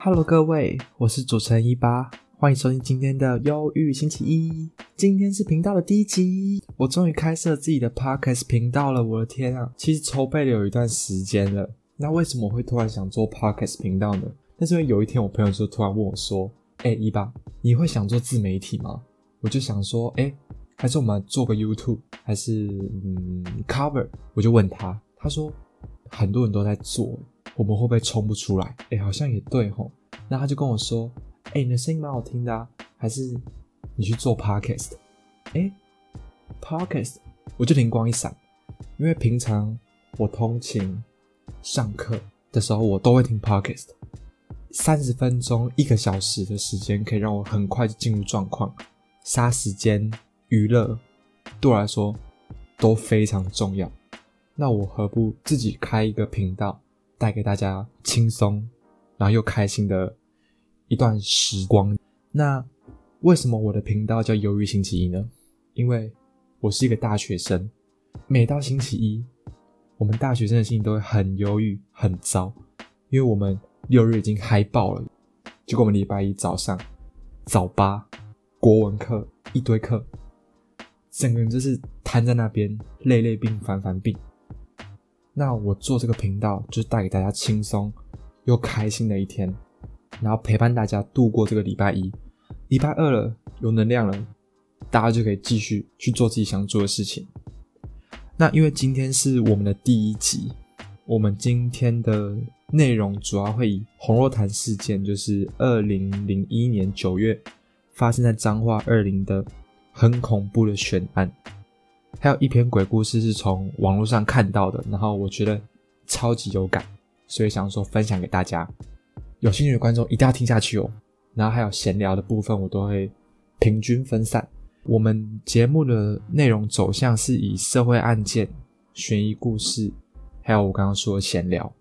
Hello，各位，我是主持人一八，欢迎收听今天的忧郁星期一。今天是频道的第一集，我终于开设自己的 Podcast 频道了。我的天啊，其实筹备了有一段时间了。那为什么会突然想做 Podcast 频道呢？那是因为有一天我朋友就突然问我说：“哎，一八，你会想做自媒体吗？”我就想说：“哎，还是我们做个 YouTube，还是嗯 Cover？” 我就问他，他说：“很多人都在做。”我们会不会冲不出来？哎，好像也对吼。那他就跟我说：“哎，你的声音蛮好听的啊，还是你去做 podcast？” 哎，podcast，我就灵光一闪，因为平常我通勤、上课的时候，我都会听 podcast。三十分钟、一个小时的时间，可以让我很快就进入状况，杀时间、娱乐，对我来说都非常重要。那我何不自己开一个频道？带给大家轻松，然后又开心的一段时光。那为什么我的频道叫忧郁星期一呢？因为我是一个大学生，每到星期一，我们大学生的心情都会很忧郁、很糟，因为我们六日已经嗨爆了，结果我们礼拜一早上早八国文课一堆课，整个人就是瘫在那边，累累病、烦烦病。那我做这个频道，就是带给大家轻松又开心的一天，然后陪伴大家度过这个礼拜一。礼拜二了，有能量了，大家就可以继续去做自己想做的事情。那因为今天是我们的第一集，我们今天的内容主要会以红若潭事件，就是二零零一年九月发生在彰化二林的很恐怖的悬案。还有一篇鬼故事是从网络上看到的，然后我觉得超级有感，所以想说分享给大家。有兴趣的观众一定要听下去哦。然后还有闲聊的部分，我都会平均分散。我们节目的内容走向是以社会案件、悬疑故事，还有我刚刚说的闲聊。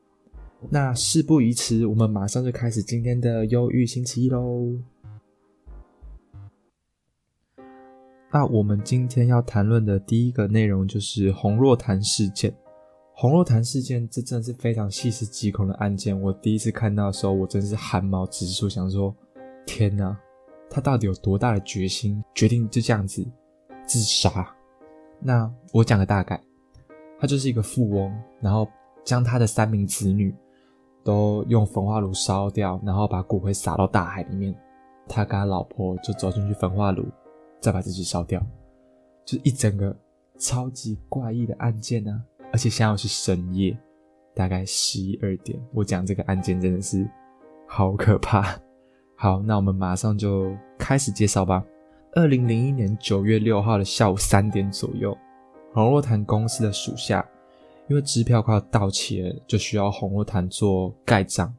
那事不宜迟，我们马上就开始今天的忧郁星期一喽。那我们今天要谈论的第一个内容就是洪若潭事件。洪若潭事件，这真的是非常细思极恐的案件。我第一次看到的时候，我真是汗毛直竖，想说：天哪，他到底有多大的决心，决定就这样子自杀？那我讲个大概，他就是一个富翁，然后将他的三名子女都用焚化炉烧掉，然后把骨灰撒到大海里面。他跟他老婆就走进去焚化炉。再把自己烧掉，就是一整个超级怪异的案件呢。而且现在是深夜，大概十一二点。我讲这个案件真的是好可怕。好，那我们马上就开始介绍吧。二零零一年九月六号的下午三点左右，红若潭公司的属下因为支票快要到期了，就需要红若潭做盖章，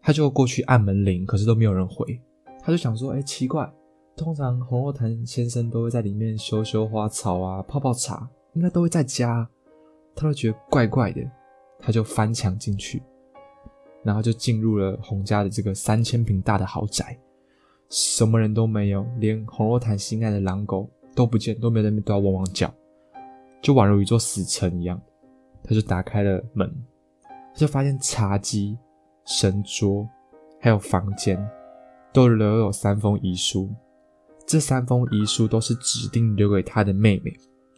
他就过去按门铃，可是都没有人回。他就想说：“哎，奇怪。”通常红若潭先生都会在里面修修花草啊，泡泡茶，应该都会在家。他都觉得怪怪的，他就翻墙进去，然后就进入了洪家的这个三千平大的豪宅，什么人都没有，连红若潭心爱的狼狗都不见，都没有在那边都要汪汪叫，就宛如一座死城一样。他就打开了门，他就发现茶几、神桌还有房间都留有三封遗书。这三封遗书都是指定留给他的妹妹，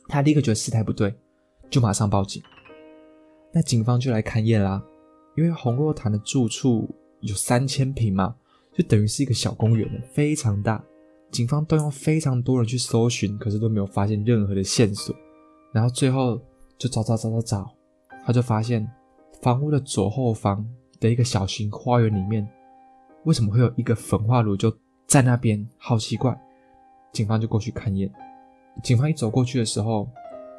他立刻觉得事态不对，就马上报警。那警方就来勘验啦，因为洪若潭的住处有三千平嘛，就等于是一个小公园，非常大。警方动用非常多人去搜寻，可是都没有发现任何的线索。然后最后就找找找找找，他就发现房屋的左后方的一个小型花园里面，为什么会有一个焚化炉就在那边？好奇怪。警方就过去勘验。警方一走过去的时候，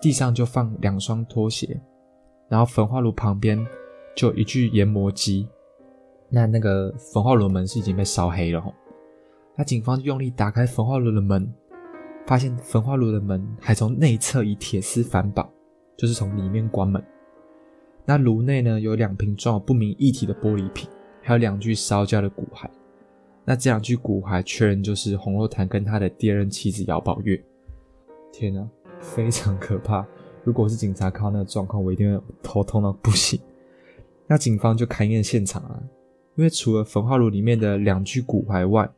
地上就放两双拖鞋，然后焚化炉旁边就有一具研磨机。那那个焚化炉门是已经被烧黑了。那警方就用力打开焚化炉的门，发现焚化炉的门还从内侧以铁丝反绑，就是从里面关门。那炉内呢有两瓶装有不明液体的玻璃瓶，还有两具烧焦的骨骸。那这两具骨骸确认就是洪若潭跟他的第二任妻子姚宝月。天哪，非常可怕！如果是警察看到那个状况，我一定会头痛到不行。那警方就勘验现场啊，因为除了焚化炉里面的两具骨骸外，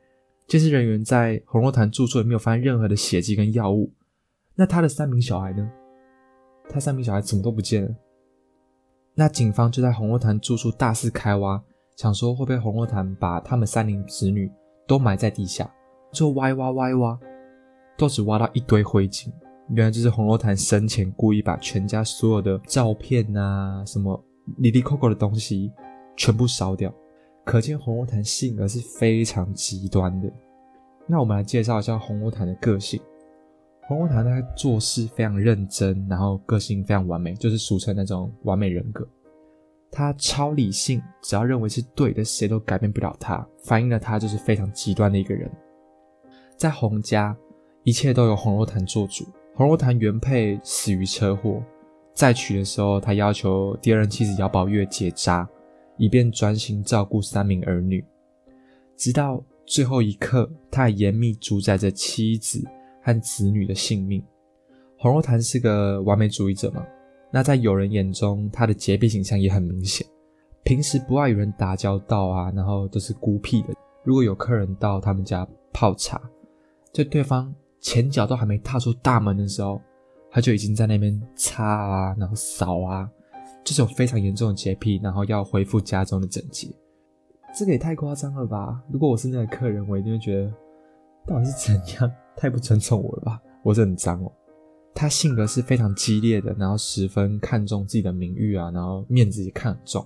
监视人员在红若潭住处也没有发现任何的血迹跟药物。那他的三名小孩呢？他三名小孩怎么都不见了？那警方就在红若潭住处大肆开挖，想说会不会红若潭把他们三名子女都埋在地下，就挖挖挖挖，都只挖到一堆灰烬。原来就是红若潭生前故意把全家所有的照片啊，什么里里扣扣的东西全部烧掉。可见红若潭性格是非常极端的。那我们来介绍一下红若潭的个性。红若潭他做事非常认真，然后个性非常完美，就是俗称那种完美人格。他超理性，只要认为是对的，谁都改变不了他。反映了他就是非常极端的一个人。在洪家，一切都由洪若潭做主。洪若潭原配死于车祸，再娶的时候，他要求第二任妻子姚宝月结扎。以便专心照顾三名儿女，直到最后一刻，他还严密主宰着妻子和子女的性命。洪若潭是个完美主义者嘛？那在有人眼中，他的洁癖形象也很明显。平时不爱与人打交道啊，然后都是孤僻的。如果有客人到他们家泡茶，在对方前脚都还没踏出大门的时候，他就已经在那边擦啊，然后扫啊。这种非常严重的洁癖，然后要恢复家中的整洁，这个也太夸张了吧！如果我是那个客人，我一定会觉得，到底是怎样？太不尊重我了吧！我是很脏哦。他性格是非常激烈的，然后十分看重自己的名誉啊，然后面子也看重。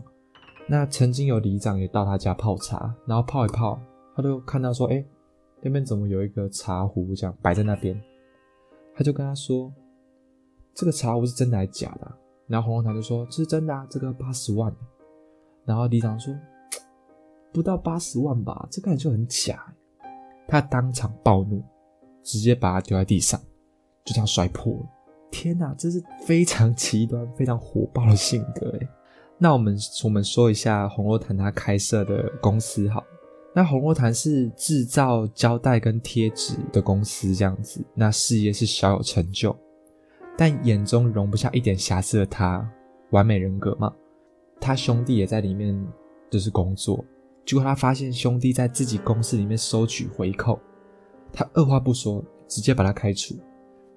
那曾经有里长也到他家泡茶，然后泡一泡，他都看到说：“哎，那边怎么有一个茶壶这样摆在那边？”他就跟他说：“这个茶壶是真的还是假的？”然后红龙潭就说：“这是真的啊，这个八十万。”然后李长说：“不到八十万吧，这个就很假。”他当场暴怒，直接把它丢在地上，就这样摔破了。天哪，这是非常极端、非常火爆的性格哎。那我们我们说一下红罗潭他开设的公司好。那红罗潭是制造胶带跟贴纸的公司，这样子，那事业是小有成就。但眼中容不下一点瑕疵的他，完美人格嘛。他兄弟也在里面，就是工作。结果他发现兄弟在自己公司里面收取回扣，他二话不说，直接把他开除，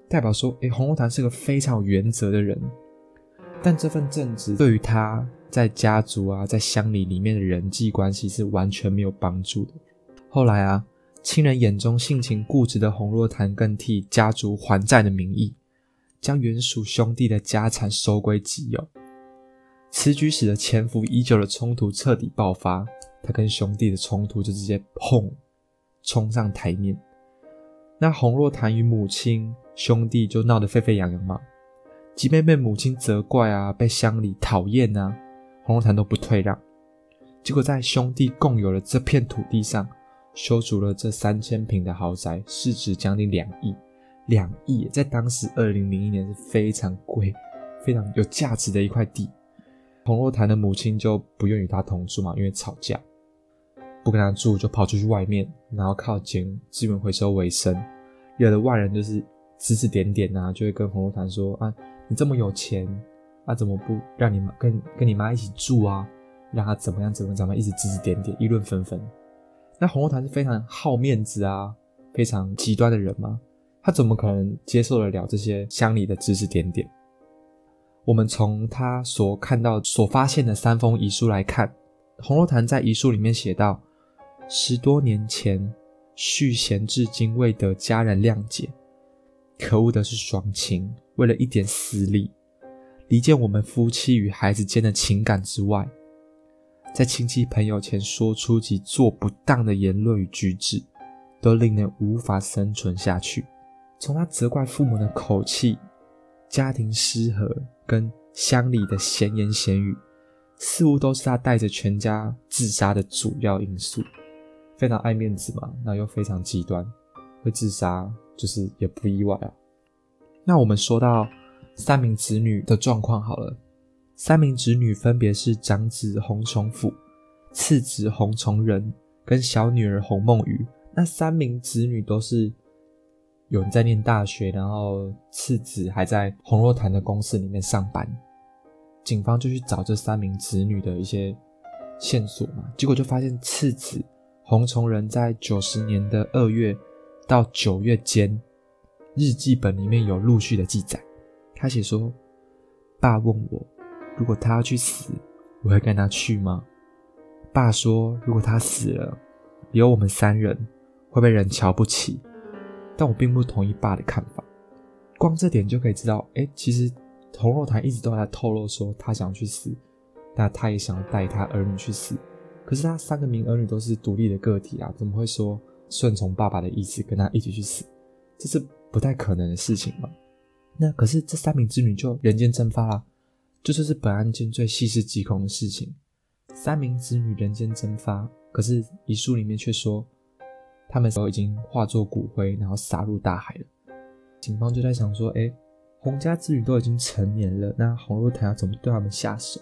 代表说：哎，红楼潭是个非常有原则的人。但这份正直对于他在家族啊，在乡里里面的人际关系是完全没有帮助的。后来啊，亲人眼中性情固执的洪若潭，更替家族还债的名义。将原属兄弟的家产收归己有，此举使得潜伏已久的冲突彻底爆发。他跟兄弟的冲突就直接砰冲上台面。那洪若潭与母亲、兄弟就闹得沸沸扬扬嘛。即便被母亲责怪啊，被乡里讨厌啊，洪若潭都不退让。结果在兄弟共有的这片土地上，修筑了这三千平的豪宅，市值将近两亿。两亿在当时二零零一年是非常贵、非常有价值的一块地。洪若潭的母亲就不愿与他同住嘛，因为吵架，不跟他住，就跑出去外面，然后靠捡资源回收为生。有的外人就是指指点点啊，就会跟洪若潭说：“啊，你这么有钱，啊，怎么不让你妈跟跟你妈一起住啊？让他怎么样怎么怎么，一直指指点点，议论纷纷。”那洪若潭是非常好面子啊，非常极端的人吗？他怎么可能接受得了这些乡里的指指点点？我们从他所看到、所发现的三封遗书来看，洪若潭在遗书里面写道：十多年前，续弦至今未得家人谅解。可恶的是双亲，为了一点私利，离间我们夫妻与孩子间的情感之外，在亲戚朋友前说出及做不当的言论与举止，都令人无法生存下去。从他责怪父母的口气、家庭失和跟乡里的闲言闲语，似乎都是他带着全家自杀的主要因素。非常爱面子嘛，那又非常极端，会自杀就是也不意外啊。那我们说到三名子女的状况好了，三名子女分别是长子洪崇甫、次子洪崇仁跟小女儿洪梦雨。那三名子女都是。有人在念大学，然后次子还在洪若潭的公司里面上班。警方就去找这三名子女的一些线索嘛，结果就发现次子洪崇仁在九十年的二月到九月间，日记本里面有陆续的记载。他写说：“爸问我，如果他要去死，我会跟他去吗？”爸说：“如果他死了，有我们三人会被人瞧不起。”但我并不同意爸的看法。光这点就可以知道，哎，其实洪若潭一直都在透露说他想去死。那他也想要带他儿女去死，可是他三个名儿女都是独立的个体啊，怎么会说顺从爸爸的意思跟他一起去死？这是不太可能的事情嘛？那可是这三名之女就人间蒸发了，这就是本案件最细思极恐的事情。三名子女人间蒸发，可是遗书里面却说他们都已经化作骨灰，然后撒入大海了。警方就在想说，哎，洪家子女都已经成年了，那洪若潭要怎么对他们下手？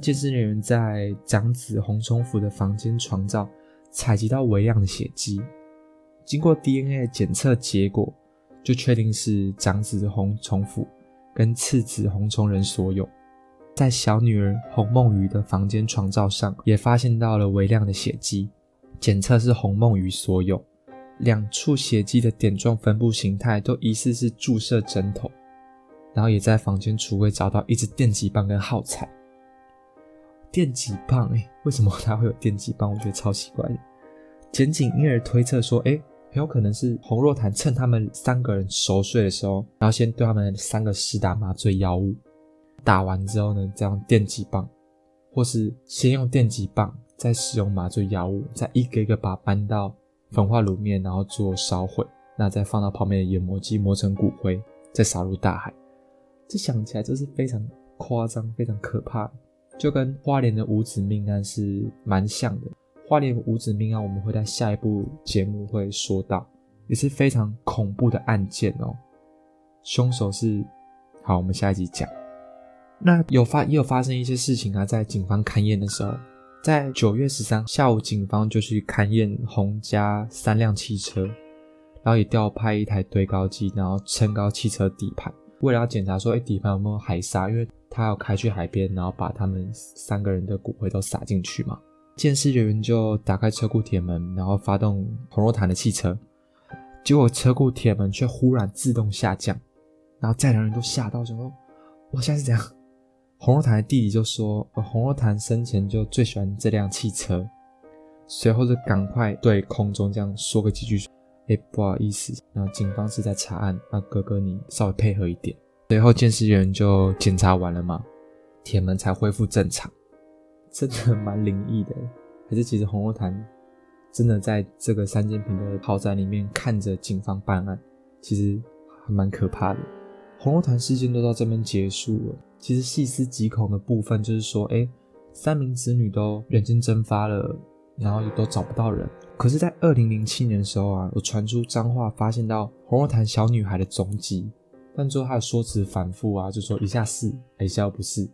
监视人员在长子洪崇福的房间床罩采集到微量的血迹，经过 DNA 检测结果，就确定是长子洪崇福跟次子洪崇仁所有。在小女儿洪梦瑜的房间床罩上，也发现到了微量的血迹，检测是洪梦瑜所有。两处血迹的点状分布形态都疑似是注射针头，然后也在房间橱柜找到一支电击棒跟耗材。电击棒，哎，为什么他会有电击棒？我觉得超奇怪的。检警因而推测说，哎，很有可能是洪若潭趁他们三个人熟睡的时候，然后先对他们三个施打麻醉药物，打完之后呢，再用电击棒，或是先用电击棒，再使用麻醉药物，再一个一个把搬到焚化炉面，然后做烧毁，那再放到旁边的研磨机磨成骨灰，再撒入大海。这想起来就是非常夸张，非常可怕。就跟花莲的五子命案是蛮像的。花莲五子命案，我们会在下一部节目会说到，也是非常恐怖的案件哦。凶手是……好，我们下一集讲。那有发也有发生一些事情啊，在警方勘验的时候，在九月十三下午，警方就去勘验洪家三辆汽车，然后也调派一台堆高机，然后撑高汽车底盘，为了要检查说，哎，底盘有没有海沙，因为。他要开去海边，然后把他们三个人的骨灰都撒进去嘛。监视人员就打开车库铁门，然后发动洪若潭的汽车。结果车库铁门却忽然自动下降，然后在场人都吓到，想说：“哇，现在是怎样？”洪若潭的弟弟就说：“洪若潭生前就最喜欢这辆汽车。”随后就赶快对空中这样说个几句：“哎，不好意思，那警方是在查案，那哥哥你稍微配合一点。”随后，监视员就检查完了嘛，铁门才恢复正常，真的蛮灵异的。还是其实洪若潭真的在这个三间平的豪宅里面看着警方办案，其实还蛮可怕的。洪若潭事件都到这边结束了。其实细思极恐的部分就是说，哎，三名子女都人间蒸发了，然后也都找不到人。可是，在二零零七年的时候啊，有传出脏话，发现到洪若潭小女孩的踪迹。但最后他的说辞反复啊，就说一下是，一下又不是，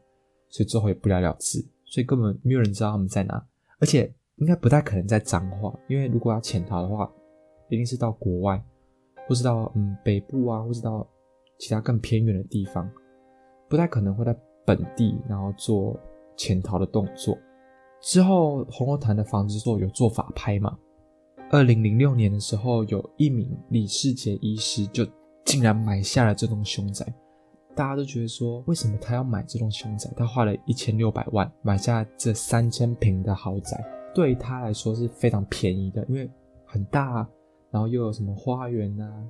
所以最后也不了了之，所以根本没有人知道他们在哪，而且应该不太可能在彰化，因为如果要潜逃的话，一定是到国外，或是到嗯北部啊，或是到其他更偏远的地方，不太可能会在本地然后做潜逃的动作。之后红楼潭的房子做有做法拍嘛？二零零六年的时候，有一名李世杰医师就。竟然买下了这栋凶宅，大家都觉得说，为什么他要买这栋凶宅？他花了一千六百万买下这三千平的豪宅，对他来说是非常便宜的，因为很大，啊然后又有什么花园啊，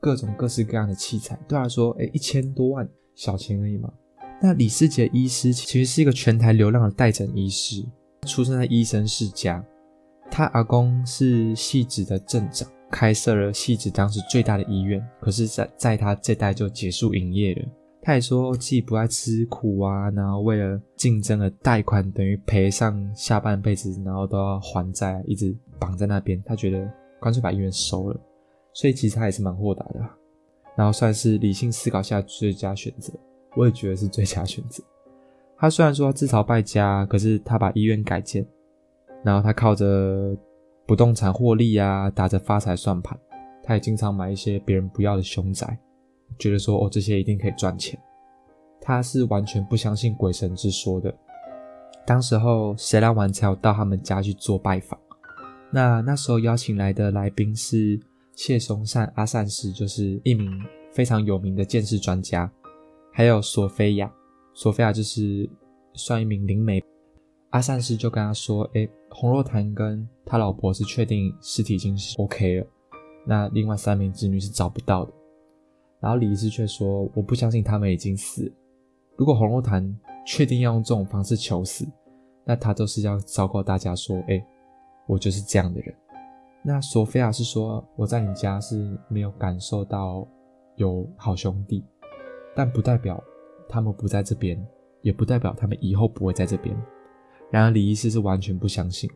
各种各式各样的器材，对他说，哎，一千多万小钱而已嘛。那李世杰医师其实是一个全台流浪的代诊医师，出生在医生世家，他阿公是戏子的镇长。开设了戏子当时最大的医院，可是，在在他这代就结束营业了。他也说自己不爱吃苦啊，然后为了竞争的贷款，等于赔上下半辈子，然后都要还债，一直绑在那边。他觉得干脆把医院收了，所以其实他也是蛮豁达的，然后算是理性思考下最佳选择。我也觉得是最佳选择。他虽然说自嘲败家，可是他把医院改建，然后他靠着。不动产获利啊，打着发财算盘，他也经常买一些别人不要的凶宅，觉得说哦这些一定可以赚钱。他是完全不相信鬼神之说的，当时候谁来玩才有到他们家去做拜访。那那时候邀请来的来宾是谢松善阿善师，就是一名非常有名的剑士专家，还有索菲亚，索菲亚就是算一名灵媒。阿善师就跟他说：“哎，洪若潭跟他老婆是确定尸体已经是 OK 了，那另外三名子女是找不到的。”然后李医师却说：“我不相信他们已经死。如果洪若潭确定要用这种方式求死，那他都是要昭告大家说：‘哎，我就是这样的人。’那索菲亚是说：‘我在你家是没有感受到有好兄弟，但不代表他们不在这边，也不代表他们以后不会在这边。’然而李医师是完全不相信。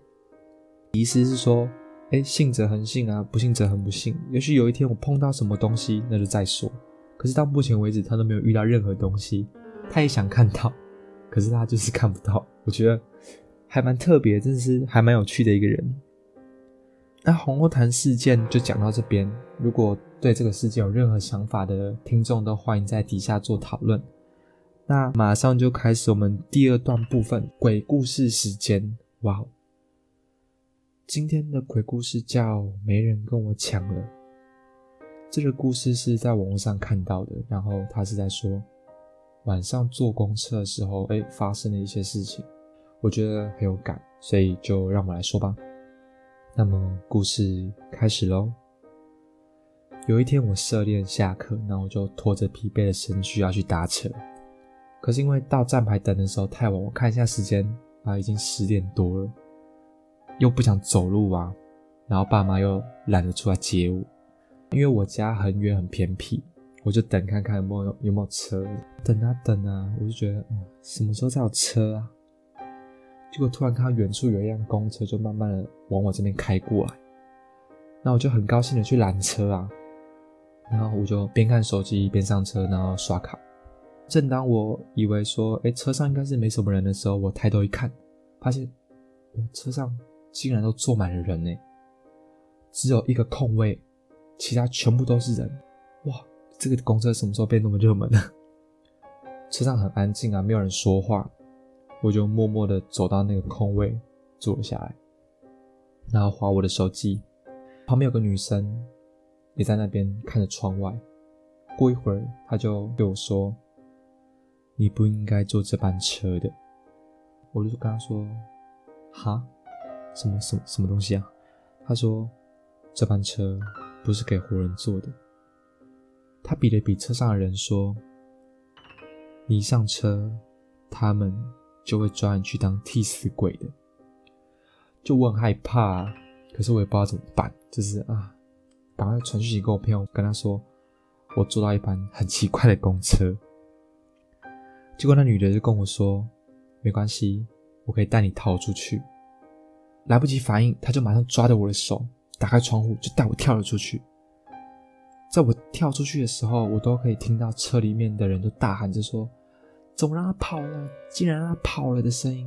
李医师是说。”哎，信则恒信啊，不信则恒不信。也许有一天我碰到什么东西，那就再说。可是到目前为止，他都没有遇到任何东西。他也想看到，可是他就是看不到。我觉得还蛮特别，真的是还蛮有趣的一个人。那红楼潭事件就讲到这边。如果对这个事件有任何想法的听众，都欢迎在底下做讨论。那马上就开始我们第二段部分——鬼故事时间。哇！今天的鬼故事叫《没人跟我抢了》。这个故事是在网络上看到的，然后他是在说晚上坐公车的时候，哎，发生了一些事情，我觉得很有感，所以就让我来说吧。那么故事开始喽。有一天我涉练下课，然后我就拖着疲惫的身躯要去搭车，可是因为到站牌等的时候太晚，我看一下时间啊，已经十点多了。又不想走路啊，然后爸妈又懒得出来接我，因为我家很远很偏僻，我就等看看有没有有没有车，等啊等啊，我就觉得，嗯，什么时候才有车啊？结果突然看到远处有一辆公车，就慢慢的往我这边开过来，那我就很高兴的去拦车啊，然后我就边看手机边上车，然后刷卡。正当我以为说，哎，车上应该是没什么人的时候，我抬头一看，发现我车上。竟然都坐满了人呢，只有一个空位，其他全部都是人。哇，这个公车什么时候变那么热门了？车上很安静啊，没有人说话。我就默默的走到那个空位坐了下来，然后划我的手机。旁边有个女生也在那边看着窗外。过一会儿，她就对我说：“你不应该坐这班车的。”我就跟他说：“哈？”什么什么什么东西啊？他说：“这班车不是给活人坐的。”他比了比车上的人说：“你一上车，他们就会抓你去当替死鬼的。”就我很害怕，可是我也不知道怎么办，就是啊，赶快传讯息给我朋友，跟他说我坐到一班很奇怪的公车。结果那女的就跟我说：“没关系，我可以带你逃出去。”来不及反应，她就马上抓着我的手，打开窗户就带我跳了出去。在我跳出去的时候，我都可以听到车里面的人都大喊着说：“怎么让他跑了？竟然让他跑了！”的声音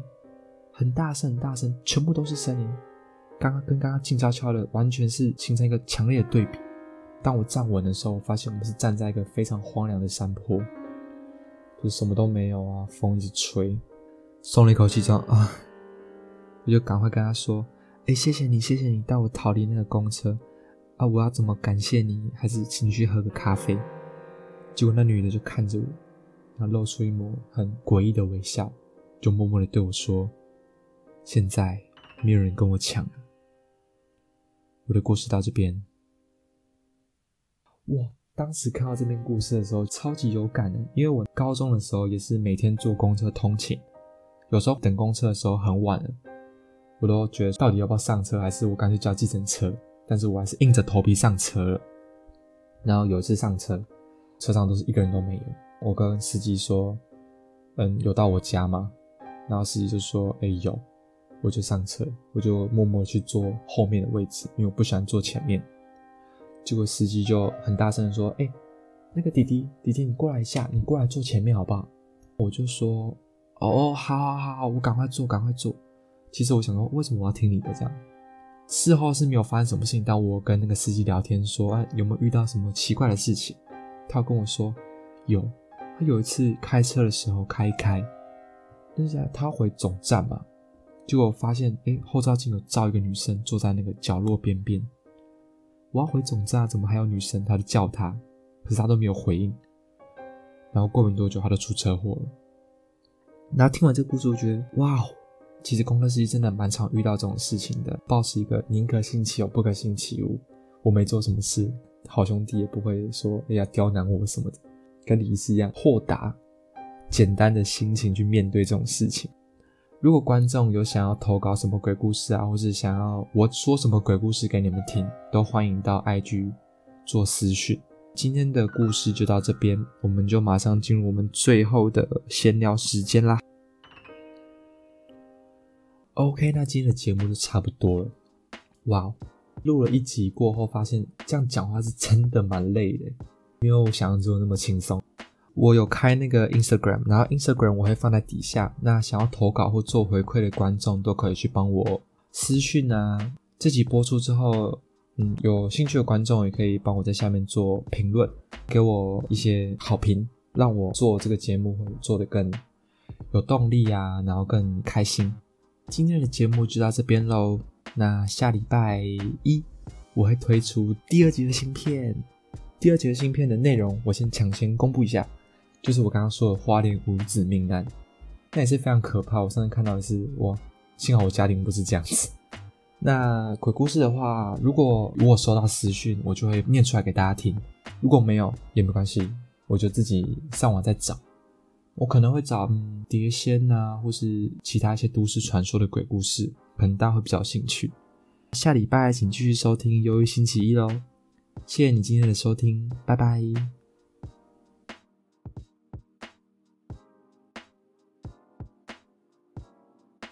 很大声，很大声，全部都是声音。刚刚跟刚刚静悄悄的，完全是形成一个强烈的对比。当我站稳的时候，我发现我们是站在一个非常荒凉的山坡，就什么都没有啊，风一直吹，松了一口气，这样啊。我就赶快跟他说：“哎，谢谢你，谢谢你带我逃离那个公车啊！我要怎么感谢你？还是请你去喝个咖啡？”结果那女的就看着我，然后露出一抹很诡异的微笑，就默默的对我说：“现在没有人跟我抢了。”我的故事到这边。哇，当时看到这篇故事的时候，超级有感的，因为我高中的时候也是每天坐公车通勤，有时候等公车的时候很晚了。我都觉得到底要不要上车，还是我干脆叫计程车？但是我还是硬着头皮上车了。然后有一次上车，车上都是一个人都没有。我跟司机说：“嗯，有到我家吗？”然后司机就说：“哎，有。”我就上车，我就默默去坐后面的位置，因为我不喜欢坐前面。结果司机就很大声的说：“哎，那个弟弟，弟弟，你过来一下，你过来坐前面好不好？”我就说：“哦，好好好，我赶快坐，赶快坐。”其实我想说，为什么我要听你的？这样事后是没有发生什么事情，但我跟那个司机聊天说，哎，有没有遇到什么奇怪的事情？他跟我说有，他有一次开车的时候开一开，但是他回总站嘛，结果发现哎，后照镜有照一个女生坐在那个角落边边。我要回总站，怎么还有女生？他就叫他，可是他都没有回应。然后过没多久，他就出车祸了。然后听完这个故事，我觉得哇哦，其实公车司机真的蛮常遇到这种事情的。抱持一个宁可信其有，不可信其无。我没做什么事，好兄弟也不会说哎呀刁难我什么的，跟李医师一样豁达、简单的心情去面对这种事情。如果观众有想要投稿什么鬼故事啊，或是想要我说什么鬼故事给你们听，都欢迎到 IG 做私讯。今天的故事就到这边，我们就马上进入我们最后的闲聊时间啦。OK，那今天的节目就差不多了。哇，录了一集过后，发现这样讲话是真的蛮累的，没有想象中那么轻松。我有开那个 Instagram，然后 Instagram 我会放在底下。那想要投稿或做回馈的观众都可以去帮我私讯啊。这集播出之后，嗯，有兴趣的观众也可以帮我在下面做评论，给我一些好评，让我做这个节目会做得更有动力啊，然后更开心。今天的节目就到这边喽。那下礼拜一我会推出第二集的新片，第二集的新片的内容我先抢先公布一下。就是我刚刚说的花莲五子命案，那也是非常可怕。我上次看到的是，哇，幸好我家庭不是这样子。那鬼故事的话，如果如果收到私讯，我就会念出来给大家听；如果没有也没关系，我就自己上网再找。我可能会找碟仙啊，或是其他一些都市传说的鬼故事，可能大家会比较兴趣。下礼拜请继续收听《忧郁星期一》喽！谢谢你今天的收听，拜拜。